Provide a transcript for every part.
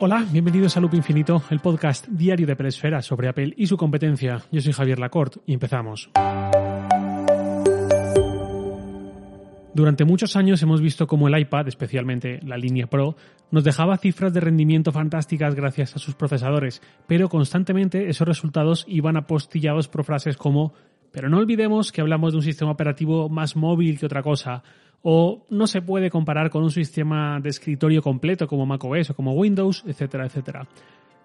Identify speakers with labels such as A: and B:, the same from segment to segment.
A: Hola, bienvenidos a Loop Infinito, el podcast diario de Pelesfera sobre Apple y su competencia. Yo soy Javier Lacorte y empezamos. Durante muchos años hemos visto cómo el iPad, especialmente la línea Pro, nos dejaba cifras de rendimiento fantásticas gracias a sus procesadores, pero constantemente esos resultados iban apostillados por frases como pero no olvidemos que hablamos de un sistema operativo más móvil que otra cosa, o no se puede comparar con un sistema de escritorio completo como macOS o como Windows, etcétera, etcétera.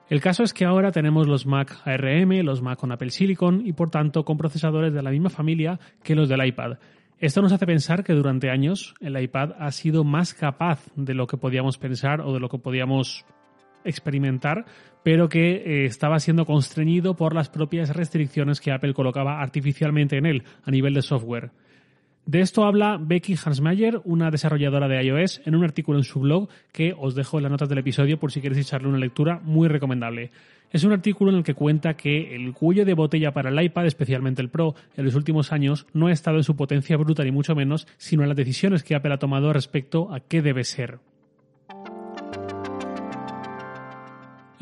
A: El caso es que ahora tenemos los Mac ARM, los Mac con Apple Silicon y por tanto con procesadores de la misma familia que los del iPad. Esto nos hace pensar que durante años el iPad ha sido más capaz de lo que podíamos pensar o de lo que podíamos experimentar, pero que eh, estaba siendo constreñido por las propias restricciones que Apple colocaba artificialmente en él a nivel de software. De esto habla Becky Hansmeyer, una desarrolladora de iOS, en un artículo en su blog que os dejo en las notas del episodio por si queréis echarle una lectura muy recomendable. Es un artículo en el que cuenta que el cuello de botella para el iPad, especialmente el Pro, en los últimos años no ha estado en su potencia bruta ni mucho menos, sino en las decisiones que Apple ha tomado respecto a qué debe ser.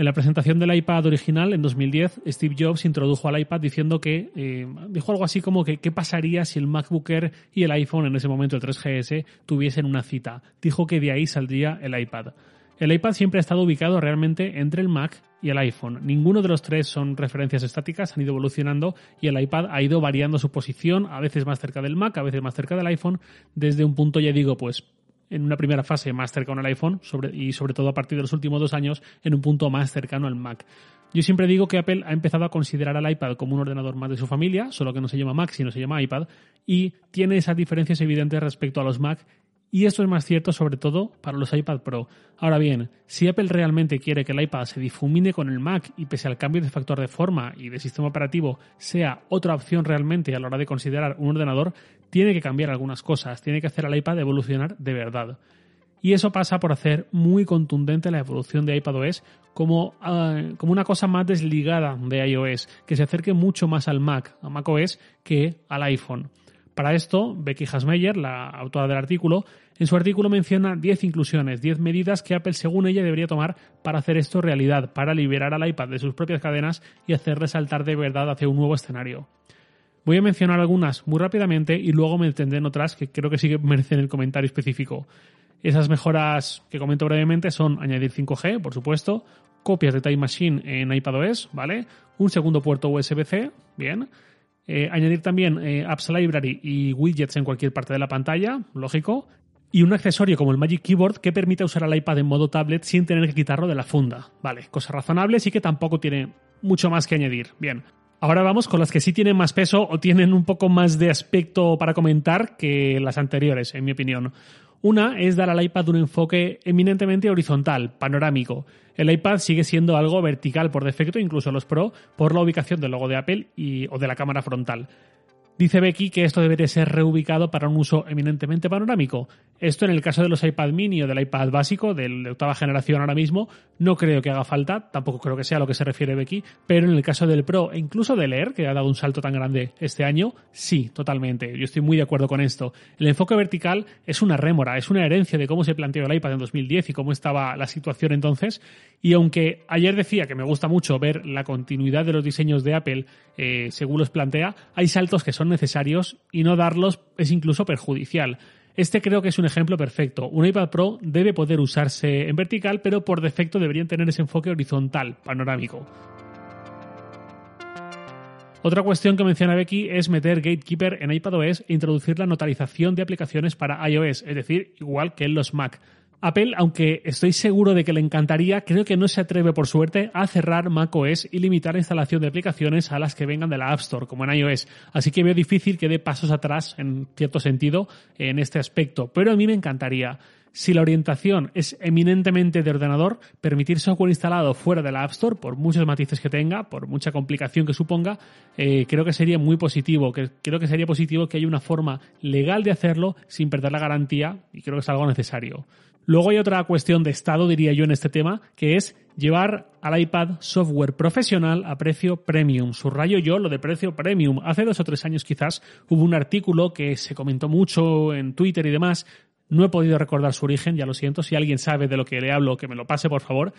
A: En la presentación del iPad original en 2010, Steve Jobs introdujo al iPad diciendo que eh, dijo algo así como que qué pasaría si el MacBook Air y el iPhone en ese momento el 3GS tuviesen una cita. Dijo que de ahí saldría el iPad. El iPad siempre ha estado ubicado realmente entre el Mac y el iPhone. Ninguno de los tres son referencias estáticas, han ido evolucionando y el iPad ha ido variando su posición, a veces más cerca del Mac, a veces más cerca del iPhone, desde un punto, ya digo, pues en una primera fase más cercano al iPhone y sobre todo a partir de los últimos dos años en un punto más cercano al Mac. Yo siempre digo que Apple ha empezado a considerar al iPad como un ordenador más de su familia, solo que no se llama Mac, sino se llama iPad, y tiene esas diferencias evidentes respecto a los Mac y esto es más cierto sobre todo para los iPad Pro. Ahora bien, si Apple realmente quiere que el iPad se difumine con el Mac y pese al cambio de factor de forma y de sistema operativo sea otra opción realmente a la hora de considerar un ordenador, tiene que cambiar algunas cosas, tiene que hacer al iPad evolucionar de verdad. Y eso pasa por hacer muy contundente la evolución de iPadOS como, ah, como una cosa más desligada de iOS, que se acerque mucho más al Mac, a macOS, que al iPhone. Para esto, Becky Hasmeyer, la autora del artículo, en su artículo menciona 10 inclusiones, 10 medidas que Apple, según ella, debería tomar para hacer esto realidad, para liberar al iPad de sus propias cadenas y hacerle saltar de verdad hacia un nuevo escenario. Voy a mencionar algunas muy rápidamente y luego me entendré en otras que creo que sí que merecen el comentario específico. Esas mejoras que comento brevemente son añadir 5G, por supuesto, copias de Time Machine en iPadOS, ¿vale? Un segundo puerto USB-C, bien eh, añadir también eh, Apps Library y widgets en cualquier parte de la pantalla, lógico. Y un accesorio como el Magic Keyboard que permite usar el iPad en modo tablet sin tener que quitarlo de la funda. Vale, cosa razonable, sí que tampoco tiene mucho más que añadir. Bien. Ahora vamos con las que sí tienen más peso o tienen un poco más de aspecto para comentar que las anteriores, en mi opinión. Una es dar al iPad un enfoque eminentemente horizontal, panorámico. El iPad sigue siendo algo vertical por defecto, incluso los Pro, por la ubicación del logo de Apple y, o de la cámara frontal. Dice Becky que esto debería ser reubicado para un uso eminentemente panorámico. Esto en el caso de los iPad mini o del iPad básico, de octava generación ahora mismo, no creo que haga falta, tampoco creo que sea a lo que se refiere Becky, pero en el caso del Pro e incluso del Air, que ha dado un salto tan grande este año, sí, totalmente. Yo estoy muy de acuerdo con esto. El enfoque vertical es una rémora, es una herencia de cómo se planteó el iPad en 2010 y cómo estaba la situación entonces. Y aunque ayer decía que me gusta mucho ver la continuidad de los diseños de Apple eh, según los plantea, hay saltos que son necesarios y no darlos es incluso perjudicial. Este creo que es un ejemplo perfecto. Un iPad Pro debe poder usarse en vertical, pero por defecto deberían tener ese enfoque horizontal, panorámico. Otra cuestión que menciona Becky es meter Gatekeeper en iPadOS e introducir la notarización de aplicaciones para iOS, es decir, igual que en los Mac. Apple, aunque estoy seguro de que le encantaría, creo que no se atreve por suerte a cerrar macOS y limitar la instalación de aplicaciones a las que vengan de la App Store, como en iOS. Así que veo difícil que dé pasos atrás, en cierto sentido, en este aspecto. Pero a mí me encantaría. Si la orientación es eminentemente de ordenador, permitir software instalado fuera de la App Store, por muchos matices que tenga, por mucha complicación que suponga, eh, creo que sería muy positivo. creo que sería positivo que haya una forma legal de hacerlo sin perder la garantía y creo que es algo necesario. Luego hay otra cuestión de estado, diría yo, en este tema, que es llevar al iPad software profesional a precio premium. Subrayo yo lo de precio premium. Hace dos o tres años quizás hubo un artículo que se comentó mucho en Twitter y demás. No he podido recordar su origen, ya lo siento. Si alguien sabe de lo que le hablo, que me lo pase, por favor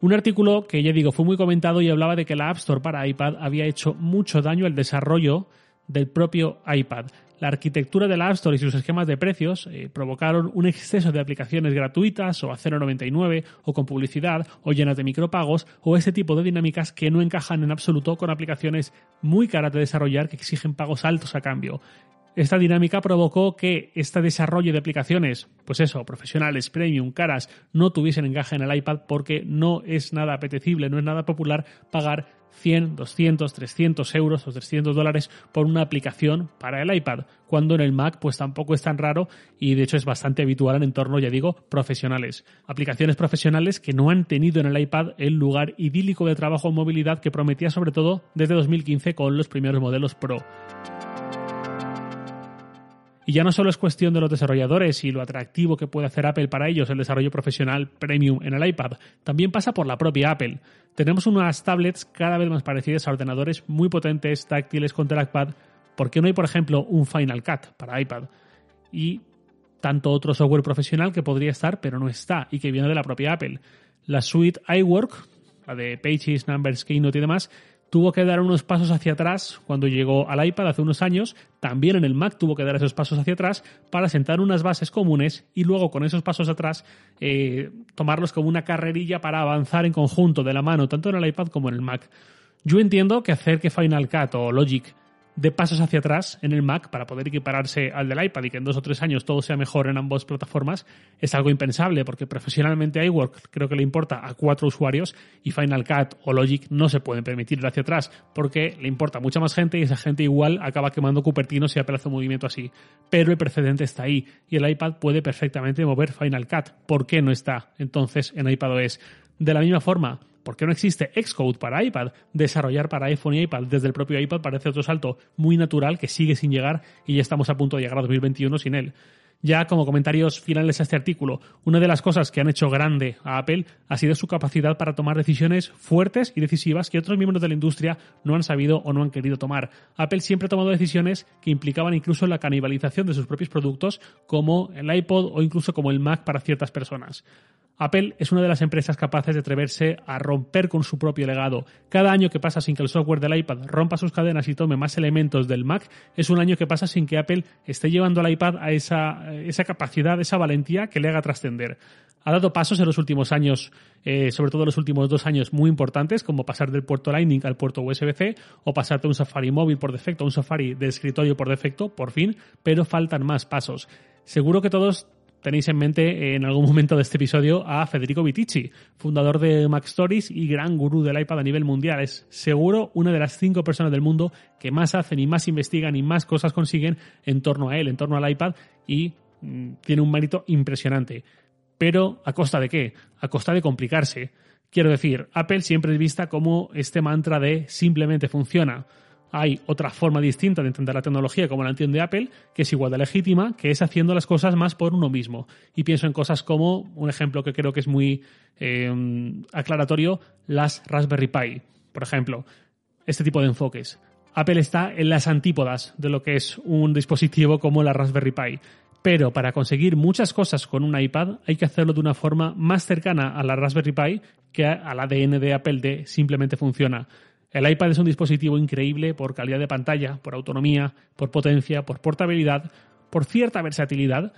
A: Un artículo que ya digo fue muy comentado y hablaba de que la App Store para iPad había hecho mucho daño al desarrollo del propio iPad. La arquitectura de la App Store y sus esquemas de precios eh, provocaron un exceso de aplicaciones gratuitas o a 0,99 o con publicidad o llenas de micropagos o ese tipo de dinámicas que no encajan en absoluto con aplicaciones muy caras de desarrollar que exigen pagos altos a cambio. Esta dinámica provocó que este desarrollo de aplicaciones, pues eso, profesionales, premium, caras, no tuviesen encaje en el iPad porque no es nada apetecible, no es nada popular pagar 100, 200, 300 euros o 300 dólares por una aplicación para el iPad, cuando en el Mac pues tampoco es tan raro y de hecho es bastante habitual en entornos, ya digo, profesionales. Aplicaciones profesionales que no han tenido en el iPad el lugar idílico de trabajo en movilidad que prometía sobre todo desde 2015 con los primeros modelos Pro. Y ya no solo es cuestión de los desarrolladores y lo atractivo que puede hacer Apple para ellos el desarrollo profesional premium en el iPad, también pasa por la propia Apple. Tenemos unas tablets cada vez más parecidas a ordenadores muy potentes, táctiles con trackpad. ¿Por qué no hay, por ejemplo, un Final Cut para iPad? Y tanto otro software profesional que podría estar, pero no está, y que viene de la propia Apple. La suite iWork, la de Pages, Numbers, Keynote y demás, tuvo que dar unos pasos hacia atrás cuando llegó al iPad hace unos años, también en el Mac tuvo que dar esos pasos hacia atrás para sentar unas bases comunes y luego con esos pasos atrás eh, tomarlos como una carrerilla para avanzar en conjunto de la mano, tanto en el iPad como en el Mac. Yo entiendo que hacer que Final Cut o Logic de pasos hacia atrás en el Mac para poder equipararse al del iPad y que en dos o tres años todo sea mejor en ambas plataformas es algo impensable porque profesionalmente iWork creo que le importa a cuatro usuarios y Final Cut o Logic no se pueden permitir ir hacia atrás porque le importa mucha más gente y esa gente igual acaba quemando Cupertino si hace un movimiento así. Pero el precedente está ahí y el iPad puede perfectamente mover Final Cut. ¿Por qué no está entonces en iPadOS? De la misma forma, ¿Por qué no existe Xcode para iPad? Desarrollar para iPhone y iPad desde el propio iPad parece otro salto muy natural que sigue sin llegar y ya estamos a punto de llegar a 2021 sin él. Ya como comentarios finales a este artículo, una de las cosas que han hecho grande a Apple ha sido su capacidad para tomar decisiones fuertes y decisivas que otros miembros de la industria no han sabido o no han querido tomar. Apple siempre ha tomado decisiones que implicaban incluso la canibalización de sus propios productos, como el iPod o incluso como el Mac para ciertas personas. Apple es una de las empresas capaces de atreverse a romper con su propio legado. Cada año que pasa sin que el software del iPad rompa sus cadenas y tome más elementos del Mac es un año que pasa sin que Apple esté llevando al iPad a esa, esa capacidad, esa valentía que le haga trascender. Ha dado pasos en los últimos años, eh, sobre todo en los últimos dos años, muy importantes, como pasar del puerto Lightning al puerto USB-C o pasar de un Safari móvil por defecto un Safari de escritorio por defecto, por fin, pero faltan más pasos. Seguro que todos tenéis en mente en algún momento de este episodio a Federico Vitici, fundador de Mac Stories y gran gurú del iPad a nivel mundial. Es seguro una de las cinco personas del mundo que más hacen y más investigan y más cosas consiguen en torno a él, en torno al iPad y tiene un mérito impresionante. Pero ¿a costa de qué? A costa de complicarse. Quiero decir, Apple siempre es vista como este mantra de simplemente funciona hay otra forma distinta de entender la tecnología como la entiende Apple, que es igual de legítima, que es haciendo las cosas más por uno mismo. Y pienso en cosas como, un ejemplo que creo que es muy eh, aclaratorio, las Raspberry Pi, por ejemplo. Este tipo de enfoques. Apple está en las antípodas de lo que es un dispositivo como la Raspberry Pi. Pero para conseguir muchas cosas con un iPad hay que hacerlo de una forma más cercana a la Raspberry Pi que al ADN de Apple de simplemente funciona. El iPad es un dispositivo increíble por calidad de pantalla, por autonomía, por potencia, por portabilidad, por cierta versatilidad.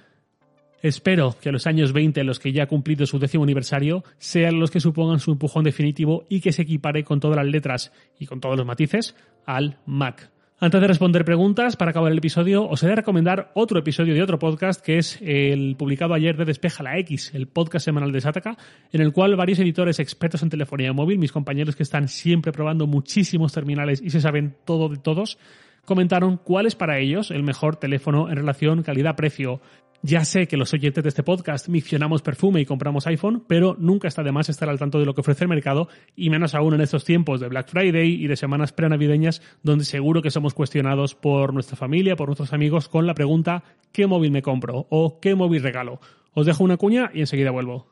A: Espero que los años 20 en los que ya ha cumplido su décimo aniversario sean los que supongan su empujón definitivo y que se equipare con todas las letras y con todos los matices al Mac. Antes de responder preguntas, para acabar el episodio, os he de recomendar otro episodio de otro podcast que es el publicado ayer de Despeja la X, el podcast semanal de Sataka, en el cual varios editores expertos en telefonía móvil, mis compañeros que están siempre probando muchísimos terminales y se saben todo de todos, comentaron cuál es para ellos el mejor teléfono en relación calidad-precio. Ya sé que los oyentes de este podcast miccionamos perfume y compramos iPhone, pero nunca está de más estar al tanto de lo que ofrece el mercado y menos aún en estos tiempos de Black Friday y de semanas prenavideñas donde seguro que somos cuestionados por nuestra familia, por nuestros amigos con la pregunta ¿qué móvil me compro? o ¿qué móvil regalo? Os dejo una cuña y enseguida vuelvo.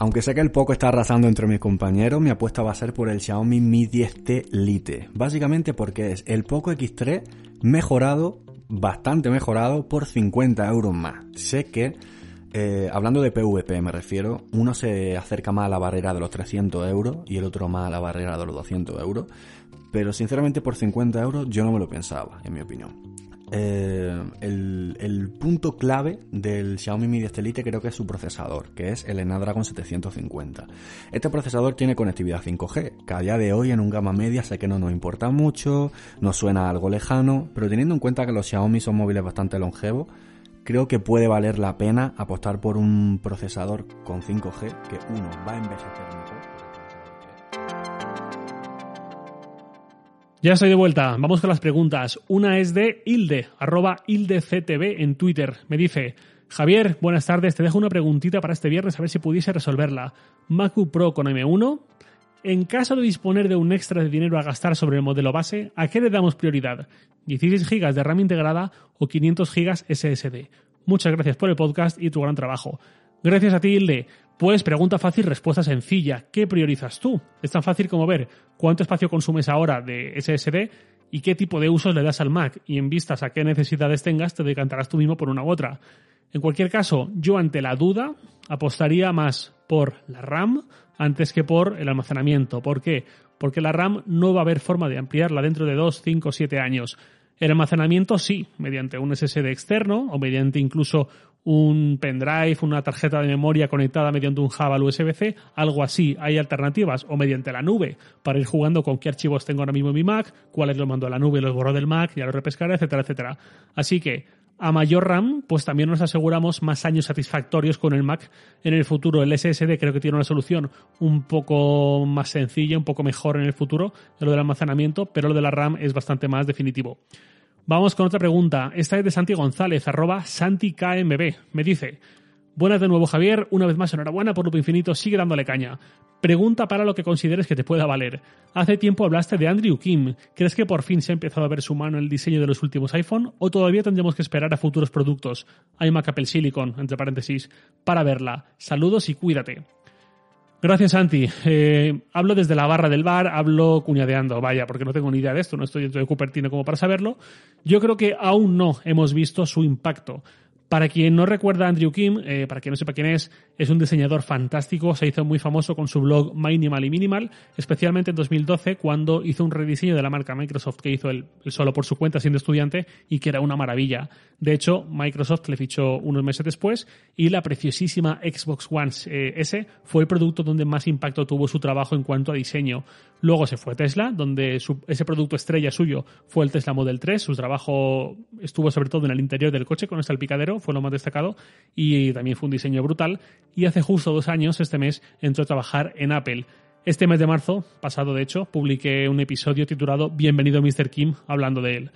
B: Aunque sé que el poco está arrasando entre mis compañeros, mi apuesta va a ser por el Xiaomi Mi 10T Lite. Básicamente porque es el Poco X3 mejorado, bastante mejorado, por 50 euros más. Sé que Eh, hablando de PvP me refiero, uno se acerca más a la barrera de los 300 euros y el otro más a la barrera de los 200 euros, pero sinceramente por 50 euros yo no me lo pensaba, en mi opinión. Eh, el, punto clave del Xiaomi Mi 10 Lite creo que es su procesador, que es el Snapdragon 750. Este procesador tiene conectividad 5G, que a día de hoy en un gama media sé que no nos importa mucho, nos suena algo lejano, pero teniendo en cuenta que los Xiaomi son móviles bastante longevos, creo que puede valer la pena apostar por un procesador con 5G que uno va a envejecer
A: Ya estoy de vuelta. Vamos con las preguntas. Una es de Hilde, arroba HildeCTV en Twitter. Me dice, Javier, buenas tardes. Te dejo una preguntita para este viernes a ver si pudiese resolverla. MacBook Pro con M1. En caso de disponer de un extra de dinero a gastar sobre el modelo base, ¿a qué le damos prioridad? ¿16 GB de RAM integrada o 500 GB SSD? Muchas gracias por el podcast y tu gran trabajo. Gracias a ti, Hilde. Pues pregunta fácil, respuesta sencilla. ¿Qué priorizas tú? Es tan fácil como ver cuánto espacio consumes ahora de SSD y qué tipo de usos le das al Mac y en vistas a qué necesidades tengas te decantarás tú mismo por una u otra. En cualquier caso, yo ante la duda apostaría más por la RAM antes que por el almacenamiento. ¿Por qué? Porque la RAM no va a haber forma de ampliarla dentro de 2, 5, 7 años. El almacenamiento sí, mediante un SSD externo o mediante incluso un pendrive, una tarjeta de memoria conectada mediante un hub al USB-C, algo así. Hay alternativas o mediante la nube para ir jugando con qué archivos tengo ahora mismo en mi Mac, cuáles los mando a la nube, los borro del Mac, ya los repescaré, etcétera, etcétera. Así que a mayor RAM, pues también nos aseguramos más años satisfactorios con el Mac en el futuro. El SSD creo que tiene una solución un poco más sencilla, un poco mejor en el futuro lo del almacenamiento, pero lo de la RAM es bastante más definitivo. Vamos con otra pregunta. Esta es de Santi González, arroba SantiKMB. Me dice, Buenas de nuevo, Javier. Una vez más, enhorabuena por Loop Infinito. Sigue dándole caña. Pregunta para lo que consideres que te pueda valer. Hace tiempo hablaste de Andrew Kim. ¿Crees que por fin se ha empezado a ver su mano en el diseño de los últimos iPhone? ¿O todavía tendremos que esperar a futuros productos? iMac Apple Silicon, entre paréntesis, para verla. Saludos y cuídate. Gracias, Santi. Eh, hablo desde la barra del bar, hablo cuñadeando, vaya, porque no tengo ni idea de esto, no estoy dentro de Cupertino como para saberlo. Yo creo que aún no hemos visto su impacto. Para quien no recuerda a Andrew Kim, eh, para quien no sepa quién es, es un diseñador fantástico, se hizo muy famoso con su blog Minimal y Minimal, especialmente en 2012 cuando hizo un rediseño de la marca Microsoft que hizo él, solo por su cuenta siendo estudiante y que era una maravilla. De hecho, Microsoft le fichó unos meses después y la preciosísima Xbox One eh, S fue el producto donde más impacto tuvo su trabajo en cuanto a diseño. Luego se fue a Tesla, donde ese producto estrella suyo fue el Tesla Model 3. Su trabajo estuvo sobre todo en el interior del coche con el salpicadero, fue lo más destacado y también fue un diseño brutal. Y hace justo dos años, este mes, entró a trabajar en Apple. Este mes de marzo, pasado de hecho, publiqué un episodio titulado Bienvenido Mr. Kim, hablando de él.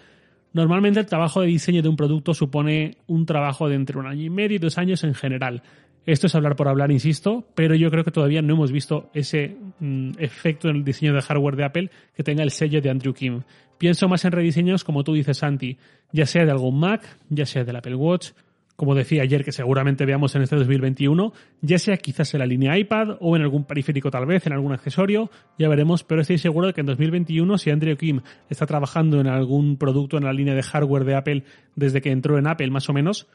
A: Normalmente el trabajo de diseño de un producto supone un trabajo de entre un año y medio y dos años en general. Esto es hablar por hablar, insisto, pero yo creo que todavía no hemos visto ese mm, efecto en el diseño de hardware de Apple que tenga el sello de Andrew Kim. Pienso más en rediseños, como tú dices, Santi, ya sea de algún Mac, ya sea del Apple Watch, como decía ayer, que seguramente veamos en este 2021, ya sea quizás en la línea iPad o en algún periférico tal vez, en algún accesorio, ya veremos, pero estoy seguro de que en 2021, si Andrew Kim está trabajando en algún producto en la línea de hardware de Apple desde que entró en Apple más o menos,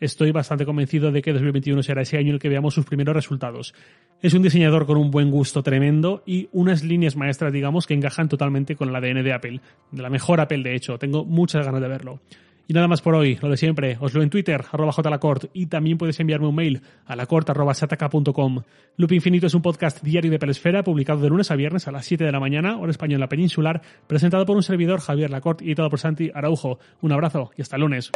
A: estoy bastante convencido de que 2021 será ese año en el que veamos sus primeros resultados. Es un diseñador con un buen gusto tremendo y unas líneas maestras, digamos, que encajan totalmente con el ADN de Apple, de la mejor Apple de hecho. Tengo muchas ganas de verlo. Y nada más por hoy, lo de siempre, os lo en Twitter, arroba jlacort, y también puedes enviarme un mail a lacort arroba sataka.com. Loop Infinito es un podcast diario de Pelesfera, publicado de lunes a viernes a las 7 de la mañana, hora española peninsular, presentado por un servidor Javier Lacort y editado por Santi Araujo. Un abrazo y hasta el lunes.